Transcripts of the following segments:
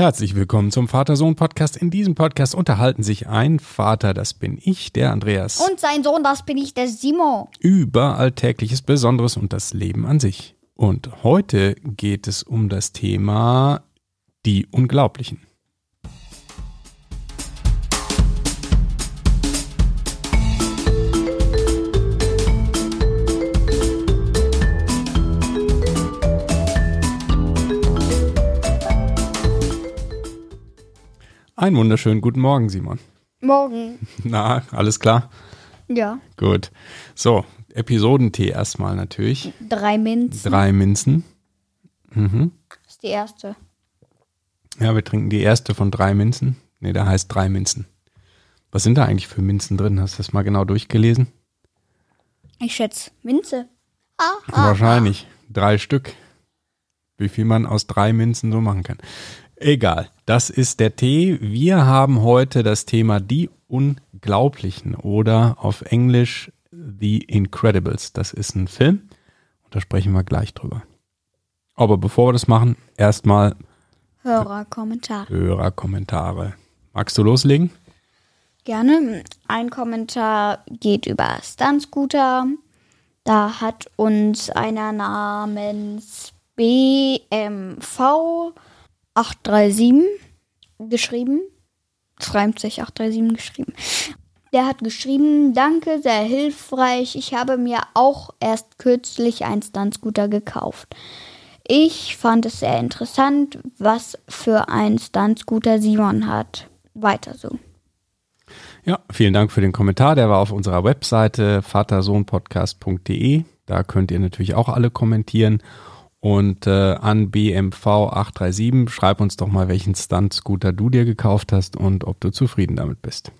Herzlich willkommen zum Vater-Sohn-Podcast. In diesem Podcast unterhalten sich ein Vater, das bin ich, der Andreas, Und sein Sohn, das bin ich, der Simon. über Alltägliches Besonderes und das Leben an sich. Und heute geht es um das Thema die Unglaublichen. Einen wunderschönen guten Morgen, Simon. Morgen. Na, alles klar? Ja. Gut. So, Episodentee erstmal natürlich. Drei Minzen. Drei Minzen. Mhm. Das ist die erste. Ja, wir trinken die erste von drei Minzen. Nee, da heißt drei Minzen. Was sind da eigentlich für Minzen drin? Hast du das mal genau durchgelesen? Ich schätze Minze. Ah, Wahrscheinlich. Drei Stück. Wie viel man aus drei Minzen so machen kann. Egal. Das ist der Tee. Wir haben heute das Thema die Unglaublichen oder auf Englisch The Incredibles. Das ist ein Film und da sprechen wir gleich drüber. Aber bevor wir das machen, erstmal Hörerkommentar. Hörerkommentare. Magst du loslegen? Gerne. Ein Kommentar geht über Stunt-Scooter. Da hat uns einer namens BMV 837 geschrieben. Es reimt sich 837 geschrieben. Der hat geschrieben, danke, sehr hilfreich. Ich habe mir auch erst kürzlich einen Stunt-Scooter gekauft. Ich fand es sehr interessant, was für ein Stunt-Scooter Simon hat. Weiter so. Ja, vielen Dank für den Kommentar. Der war auf unserer Webseite vatersohnpodcast.de. Da könnt ihr natürlich auch alle kommentieren. Und äh, an BMV837 schreib uns doch mal, welchen Stunt-Scooter du dir gekauft hast und ob du zufrieden damit bist.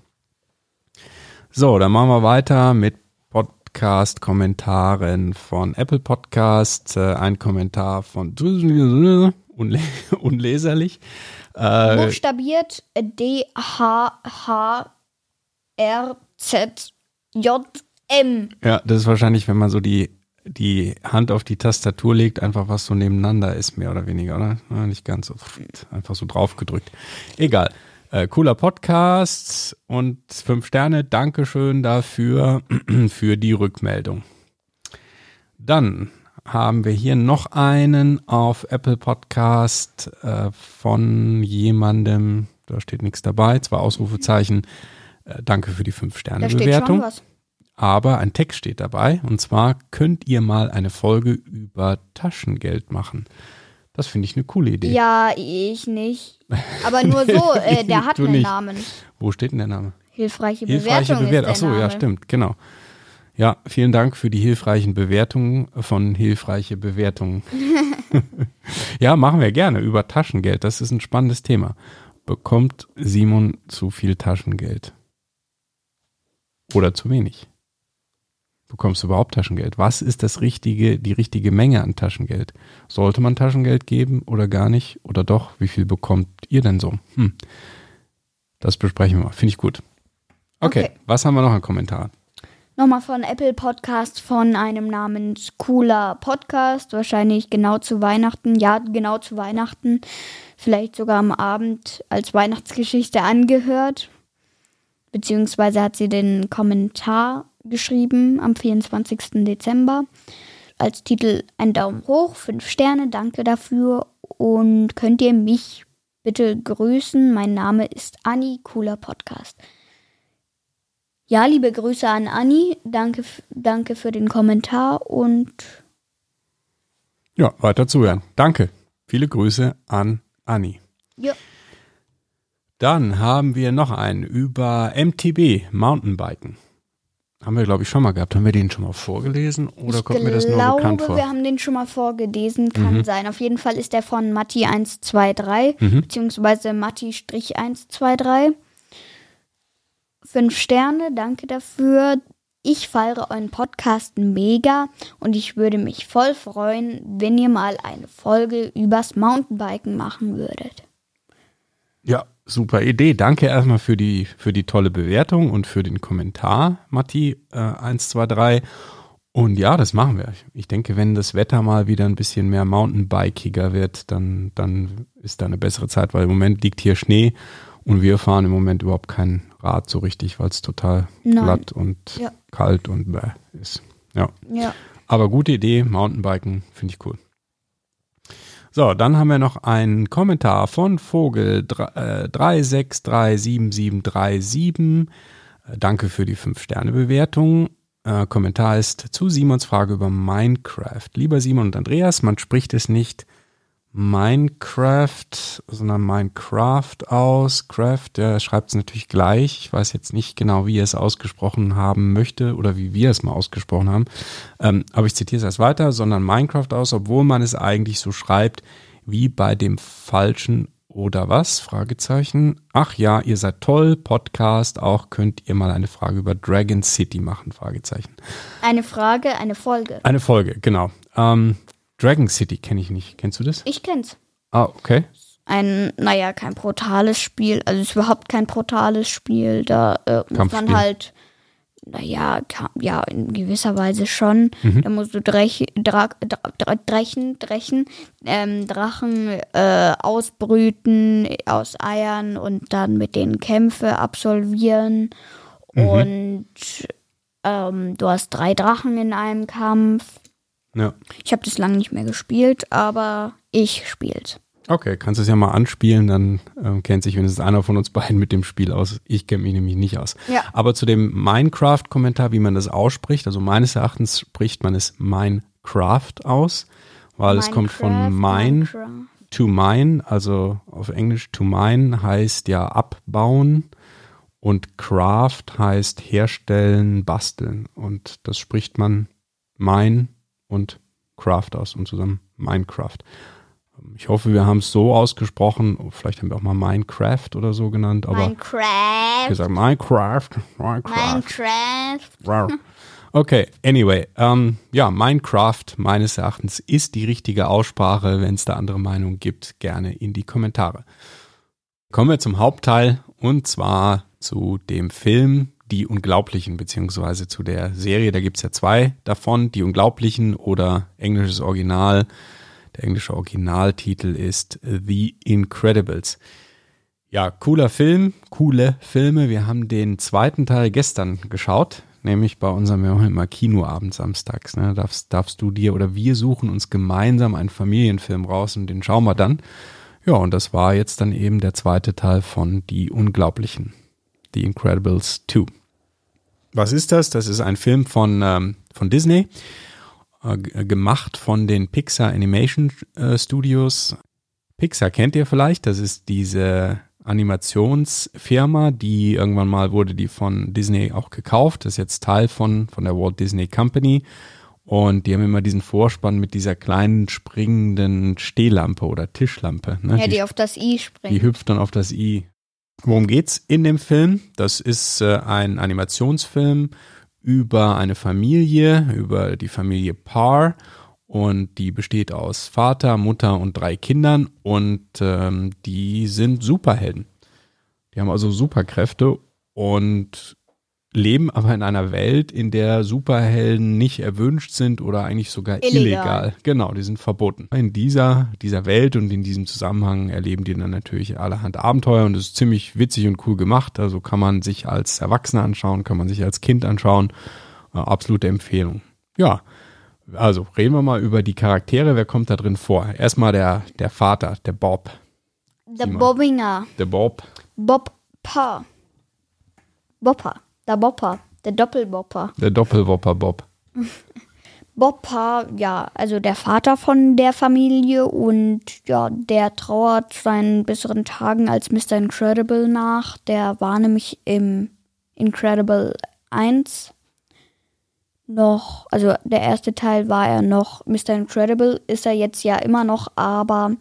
So, dann machen wir weiter mit Podcast-Kommentaren von Apple Podcast. Äh, ein Kommentar von Unle Unleserlich. Äh, Buchstabiert D H H R Z J M. Ja, das ist wahrscheinlich, wenn man so die, die Hand auf die Tastatur legt, einfach was so nebeneinander ist, mehr oder weniger, oder? Ja, nicht ganz so. Einfach so drauf gedrückt. Egal. Äh, cooler Podcast und fünf Sterne. Dankeschön dafür, für die Rückmeldung. Dann haben wir hier noch einen auf Apple Podcast äh, von jemandem, da steht nichts dabei, zwei Ausrufezeichen. Äh, danke für die fünf Sterne Da steht Bewertung schon was. Aber ein Text steht dabei. Und zwar könnt ihr mal eine Folge über Taschengeld machen. Das finde ich eine coole Idee. Ja, ich nicht. Aber nur so, äh, der hat einen nicht. Namen. Wo steht denn der Name? Hilfreiche, Hilfreiche Bewertung. Bewertung. Ach so, ja, stimmt, genau. Ja, vielen Dank für die hilfreichen Bewertungen von hilfreiche Bewertungen. ja, machen wir gerne über Taschengeld. Das ist ein spannendes Thema. Bekommt Simon zu viel Taschengeld? Oder zu wenig? Bekommst du überhaupt Taschengeld? Was ist das richtige, die richtige Menge an Taschengeld? Sollte man Taschengeld geben oder gar nicht? Oder doch? Wie viel bekommt ihr denn so? Hm. Das besprechen wir mal. Finde ich gut. Okay, Okay. was haben wir noch an Kommentaren? Nochmal von Apple Podcast von einem namens Cooler Podcast. Wahrscheinlich genau zu Weihnachten. Ja, genau zu Weihnachten. Vielleicht sogar am Abend als Weihnachtsgeschichte angehört. Beziehungsweise hat sie den Kommentar geschrieben am 24. Dezember. Als Titel ein Daumen hoch, fünf Sterne, danke dafür. Und könnt ihr mich bitte grüßen? Mein Name ist Anni, cooler Podcast. Ja, liebe Grüße an Anni. Danke, danke für den Kommentar und Ja, weiter zuhören. Danke. Viele Grüße an Anni. ja, Dann haben wir noch einen über MTB, Mountainbiken. Haben wir, glaube ich, schon mal gehabt. Haben wir den schon mal vorgelesen oder ich kommt mir das nur glaube, bekannt vor? wir haben den schon mal vorgelesen. Kann sein. Auf jeden Fall ist der von Matti123, Mhm. beziehungsweise Matti-123. Fünf Sterne, danke dafür. Ich feiere euren Podcast mega und ich würde mich voll freuen, wenn ihr mal eine Folge übers Mountainbiken machen würdet. Ja, super Idee. Danke erstmal für die, für die tolle Bewertung und für den Kommentar, Matti äh, 123. Und ja, das machen wir. Ich denke, wenn das Wetter mal wieder ein bisschen mehr Mountainbikiger wird, dann, dann ist da eine bessere Zeit, weil im Moment liegt hier Schnee und wir fahren im Moment überhaupt kein Rad so richtig, weil es total Nein. glatt und Ja. kalt und bäh ist. Ja. Ja. Aber gute Idee, Mountainbiken, finde ich cool. So, dann haben wir noch einen Kommentar von Vogel äh, 363737. Äh, Danke für die 5-Sterne-Bewertung. Äh, Kommentar ist zu Simons Frage über Minecraft. Lieber Simon und Andreas, man spricht es nicht Minecraft, sondern Minecraft aus. Craft, der schreibt es natürlich gleich. Ich weiß jetzt nicht genau, wie er es ausgesprochen haben möchte oder wie wir es mal ausgesprochen haben. Ähm, aber ich zitiere es erst weiter, sondern Minecraft aus, obwohl man es eigentlich so schreibt wie bei dem falschen oder was? Fragezeichen. Ach ja, ihr seid toll. Podcast. Auch könnt ihr mal eine Frage über Dragon City machen? Fragezeichen. Eine Frage, eine Folge. Eine Folge, genau. Ähm, Dragon City kenne ich nicht. Kennst du das? Ich kenn's. Ah, okay. Ein, naja, kein brutales Spiel. Also es ist überhaupt kein brutales Spiel. Da äh, muss man halt, naja, ja, in gewisser Weise schon. Mhm. Da musst du Drech, Dra, Dra, Dra, Drechen, Drechen, ähm, Drachen äh, ausbrüten aus Eiern und dann mit denen Kämpfe absolvieren. Mhm. Und ähm, du hast drei Drachen in einem Kampf. Ja. Ich habe das lange nicht mehr gespielt, aber ich spiel's. Okay, kannst du es ja mal anspielen, dann ähm, kennt sich wenigstens einer von uns beiden mit dem Spiel aus. Ich kenne mich nämlich nicht aus. Ja. Aber zu dem Minecraft-Kommentar, wie man das ausspricht, also meines Erachtens spricht man es Minecraft aus, weil es kommt von Minecraft, mine Minecraft. to mine, also auf Englisch to mine heißt ja abbauen und craft heißt herstellen, basteln und das spricht man mine und craft aus und zusammen Minecraft. Ich hoffe, wir haben es so ausgesprochen, vielleicht haben wir auch mal Minecraft oder so genannt, aber Minecraft. gesagt Minecraft, Minecraft. Minecraft. Okay, anyway, ähm, ja, Minecraft meines Erachtens ist die richtige Aussprache. Wenn es da andere Meinungen gibt, gerne in die Kommentare. Kommen wir zum Hauptteil und zwar zu dem Film Die Unglaublichen, beziehungsweise zu der Serie. Da gibt's ja zwei davon, Die Unglaublichen oder englisches Original. Der englische Originaltitel ist The Incredibles. Ja, cooler Film, coole Filme. Wir haben den zweiten Teil gestern geschaut, nämlich bei unserem wir immer Kinoabend samstags. Ne? Darfst, darfst du dir oder wir suchen uns gemeinsam einen Familienfilm raus und den schauen wir dann. Ja, und das war jetzt dann eben der zweite Teil von Die Unglaublichen, The Incredibles 2. Was ist das? Das ist ein Film von, ähm, von Disney, äh, g- gemacht von den Pixar Animation äh, Studios. Pixar kennt ihr vielleicht, das ist diese Animationsfirma, die irgendwann mal wurde die von Disney auch gekauft, das ist jetzt Teil von, von der Walt Disney Company und die haben immer diesen Vorspann mit dieser kleinen springenden Stehlampe oder Tischlampe. Ne? Ja, die, die auf das I die springen. hüpft dann auf das I. Worum geht's in dem Film? Das ist äh, ein Animationsfilm über eine Familie, über die Familie Parr und die besteht aus Vater, Mutter und drei Kindern und ähm, die sind Superhelden. Die haben also Superkräfte und leben aber in einer Welt, in der Superhelden nicht erwünscht sind oder eigentlich sogar illegal. Illegal. Genau, die sind verboten. In dieser, dieser Welt und in diesem Zusammenhang erleben die dann natürlich allerhand Abenteuer und es ist ziemlich witzig und cool gemacht. Also kann man sich als Erwachsener anschauen, kann man sich als Kind anschauen. Äh, absolute Empfehlung. Ja, also reden wir mal über die Charaktere. Wer kommt da drin vor? Erstmal der, der Vater, der Bob. Der. Bobbinger. Der Bob, Bob Pa. Bopper. Der Bopper. Der Doppelbopper. der Doppelwopper Bob. Pa, ja, also der Vater von der Familie und ja, der trauert seinen besseren Tagen als Mr. Incredible nach. Der war nämlich im Incredible 1 noch, also der erste Teil war er noch Mr. Incredible, ist er jetzt ja immer noch, aber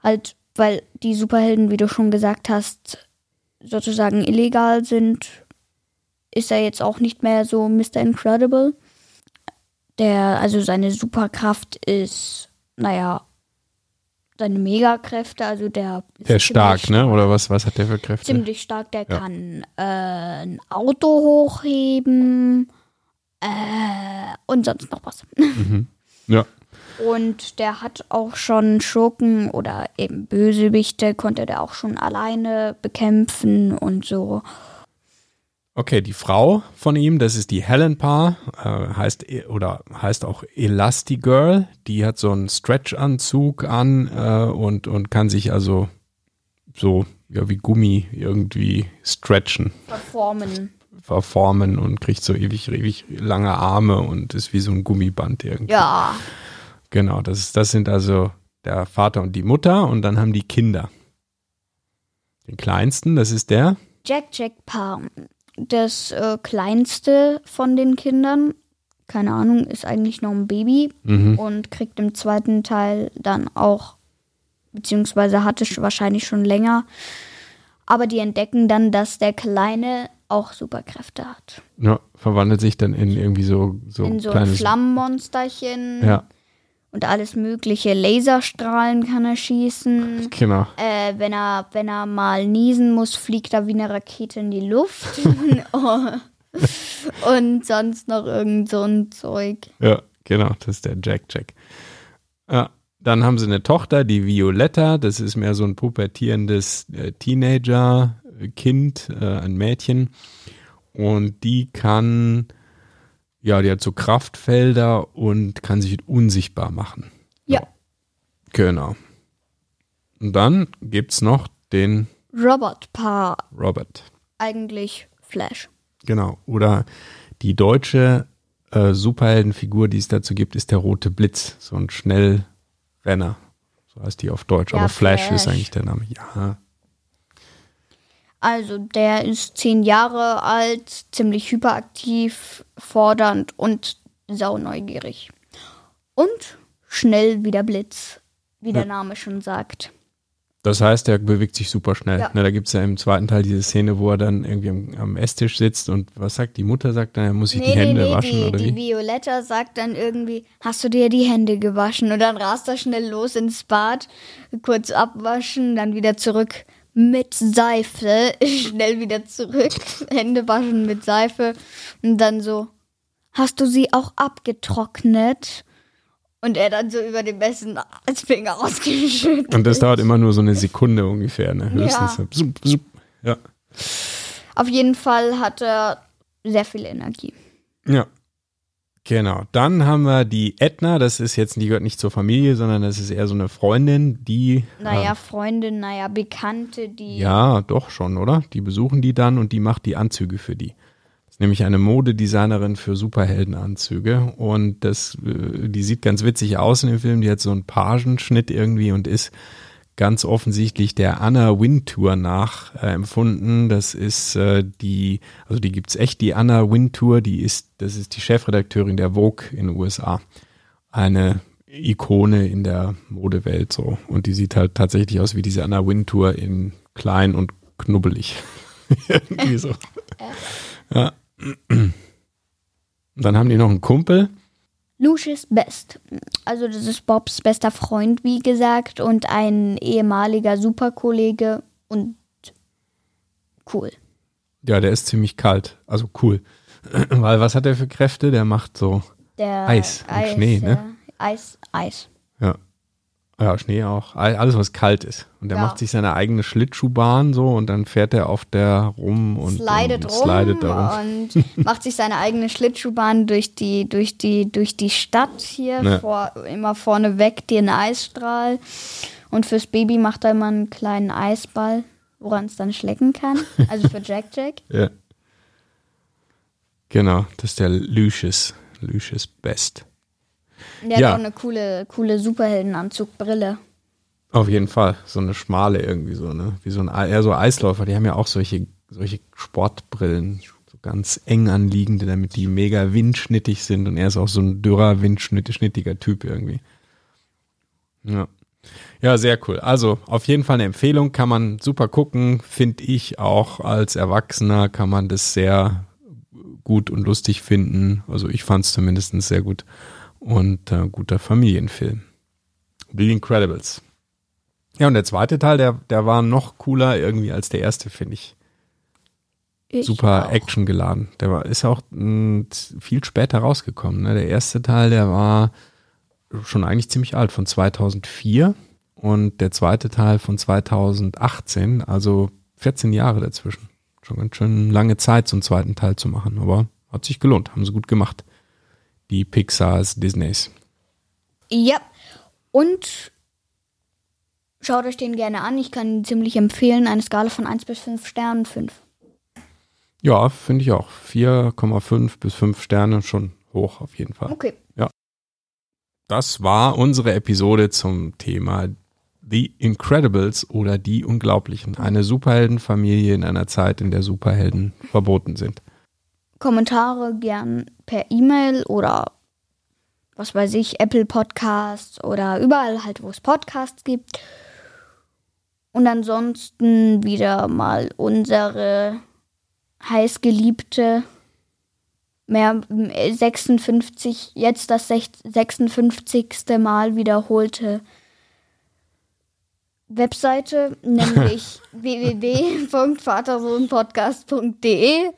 halt, weil die Superhelden, wie du schon gesagt hast, sozusagen illegal sind, ist er jetzt auch nicht mehr so Mr. Incredible. Der, also seine Superkraft ist, naja, seine Megakräfte, also der Der ist stark, ne? Oder was, was hat der für Kräfte? Ziemlich stark, der Ja. kann äh, ein Auto hochheben, Äh, und sonst noch was. Ja. Und der hat auch schon Schurken oder eben Bösewichte, konnte der auch schon alleine bekämpfen und so. Okay, die Frau von ihm, das ist die Helen Parr, äh, heißt e- oder heißt auch Elastigirl. Die hat so einen Stretch-Anzug an äh, und und kann sich also so ja wie Gummi irgendwie stretchen, Verformen. verformen und kriegt so ewig ewig lange Arme und ist wie so ein Gummiband irgendwie. Ja. Genau, das ist, das sind also der Vater und die Mutter und dann haben die Kinder. Den kleinsten, das ist der. Jack Jack Parr, das äh, kleinste von den Kindern, keine Ahnung, ist eigentlich noch ein Baby Mhm. und kriegt im zweiten Teil dann auch, beziehungsweise hatte sch- wahrscheinlich schon länger, aber die entdecken dann, dass der Kleine auch Superkräfte hat. Ja, verwandelt sich dann in irgendwie so, so In so ein kleines. Flammenmonsterchen Ja, und alles mögliche. Laserstrahlen kann er schießen. genau. Äh, wenn er, wenn er mal niesen muss, fliegt er wie eine Rakete in die Luft. Und sonst noch irgend so ein Zeug. Ja, genau, das ist der Jack Jack. Ja, dann haben sie eine Tochter, die Violetta, das ist mehr so ein pubertierendes äh, Teenager-Kind, äh, ein Mädchen. Und die kann, ja, die hat so Kraftfelder und kann sich unsichtbar machen. Ja. Genau. Und dann gibt's noch den Robert Paar, Robert. eigentlich Flash. Genau. Oder die deutsche äh, Superheldenfigur, die es dazu gibt, ist der rote Blitz. So ein Schnellrenner. So heißt die auf Deutsch. Ja, Aber Flash, Flash. ist eigentlich der Name. Ja. Also der ist zehn Jahre alt, ziemlich hyperaktiv, fordernd und sauneugierig. Und schnell wie der Blitz, wie der Name schon sagt. Das heißt, er bewegt sich super schnell. Ja. Da gibt es ja im zweiten Teil diese Szene, wo er dann irgendwie am, am Esstisch sitzt und was sagt die Mutter? Sagt dann, er muss sich die Hände waschen die, oder die wie? Violetta sagt dann irgendwie, hast du dir die Hände gewaschen? Und dann rast er schnell los ins Bad, kurz abwaschen, dann wieder zurück mit Seife, schnell wieder zurück, Hände waschen mit Seife und dann so, hast du sie auch abgetrocknet? Und er dann so über den besten Finger ausgeschüttet. Und das dauert immer nur so eine Sekunde ungefähr, ne? Höchstens. Ja. Zup, zup. Ja. Auf jeden Fall hat er sehr viel Energie. Ja. Genau. Dann haben wir die Edna, das ist jetzt, die gehört nicht zur Familie, sondern das ist eher so eine Freundin, die. Naja, Freundin, naja, Bekannte, die. Ja, doch schon, oder? Die besuchen die dann und die macht die Anzüge für die. Das ist nämlich eine Modedesignerin für Superheldenanzüge und das, äh, die sieht ganz witzig aus in dem Film. Die hat so einen Pagenschnitt irgendwie und ist ganz offensichtlich der Anna Wintour nachempfunden. Das ist äh, die, also die gibt's echt, die Anna Wintour, die ist, das ist die Chefredakteurin der Vogue in den USA. Eine Ikone in der Modewelt so. Und die sieht halt tatsächlich aus wie diese Anna Wintour in klein und knubbelig. Irgendwie so. Ja. Dann haben die noch einen Kumpel. Lucius Best. Also das ist Bobs bester Freund, wie gesagt, und ein ehemaliger Superkollege und cool. Ja, der ist ziemlich kalt. Also cool. Weil was hat er für Kräfte? Der macht so, Der Eis und Schnee, ne? Eis, Eis. ja. Ja, Schnee auch. All- Alles, was kalt ist. Und der Ja. macht sich seine eigene Schlittschuhbahn so und dann fährt er auf der rum und, Slidet und rum slidet rum. und macht sich seine eigene Schlittschuhbahn durch die, durch die, durch die Stadt hier, Ja. vor, immer vorne weg den Eisstrahl. Und fürs Baby macht er immer einen kleinen Eisball, woran es dann schlecken kann. Also für Jack Jack. Ja. Genau, das ist der Lucius. Lucius Best. Der Ja. hat auch eine coole, coole Superheldenanzugbrille. Auf jeden Fall. So eine schmale irgendwie so, ne? Wie so ein, eher so Eisläufer. Die haben ja auch solche, solche Sportbrillen. So ganz eng anliegende, damit die mega windschnittig sind. Und er ist auch so ein dürrer, windschnittiger Typ irgendwie. Ja. Ja, sehr cool. Also auf jeden Fall eine Empfehlung, kann man super gucken, finde ich auch als Erwachsener kann man das sehr gut und lustig finden. Also ich fand es zumindest sehr gut und äh, guter Familienfilm. The Incredibles. Ja, und der zweite Teil, der, der war noch cooler irgendwie als der erste, finde ich. Ich super auch. Action geladen. Der war, ist auch mh, viel später rausgekommen. Ne? Der erste Teil, der war schon eigentlich ziemlich alt, von 2004 und der zweite Teil von 2018, also 14 Jahre dazwischen. Schon ganz schön lange Zeit, so einen zweiten Teil zu machen, aber hat sich gelohnt, haben sie gut gemacht. Die Pixars, Disneys. Ja. Und schaut euch den gerne an. Ich kann ihn ziemlich empfehlen. Eine Skala von 1 bis 5 Sternen, 5. Ja, finde ich auch. 4,5 bis 5 Sterne schon hoch auf jeden Fall. Okay. Das war unsere Episode zum Thema The Incredibles oder Die Unglaublichen. Eine Superheldenfamilie in einer Zeit, in der Superhelden verboten sind. Kommentare gern per E-Mail oder was weiß ich, Apple Podcasts oder überall halt, wo es Podcasts gibt. Und ansonsten wieder mal unsere heißgeliebte, mehr äh, 56, jetzt das sech- 56. Mal wiederholte Webseite, nämlich www.vatersohnpodcast.de.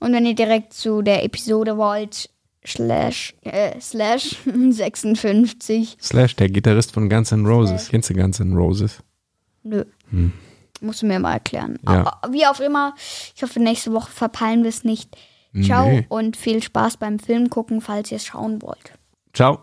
Und wenn ihr direkt zu der Episode wollt, slash, äh, slash 56. Slash, der Gitarrist von Guns N' Roses. Kennst du Guns N' Roses? Nö. Hm. Musst du mir mal erklären. Ja. Aber wie auch immer, ich hoffe, nächste Woche verpeilen wir es nicht. Ciao Nee. und viel Spaß beim Film gucken, falls ihr es schauen wollt. Ciao.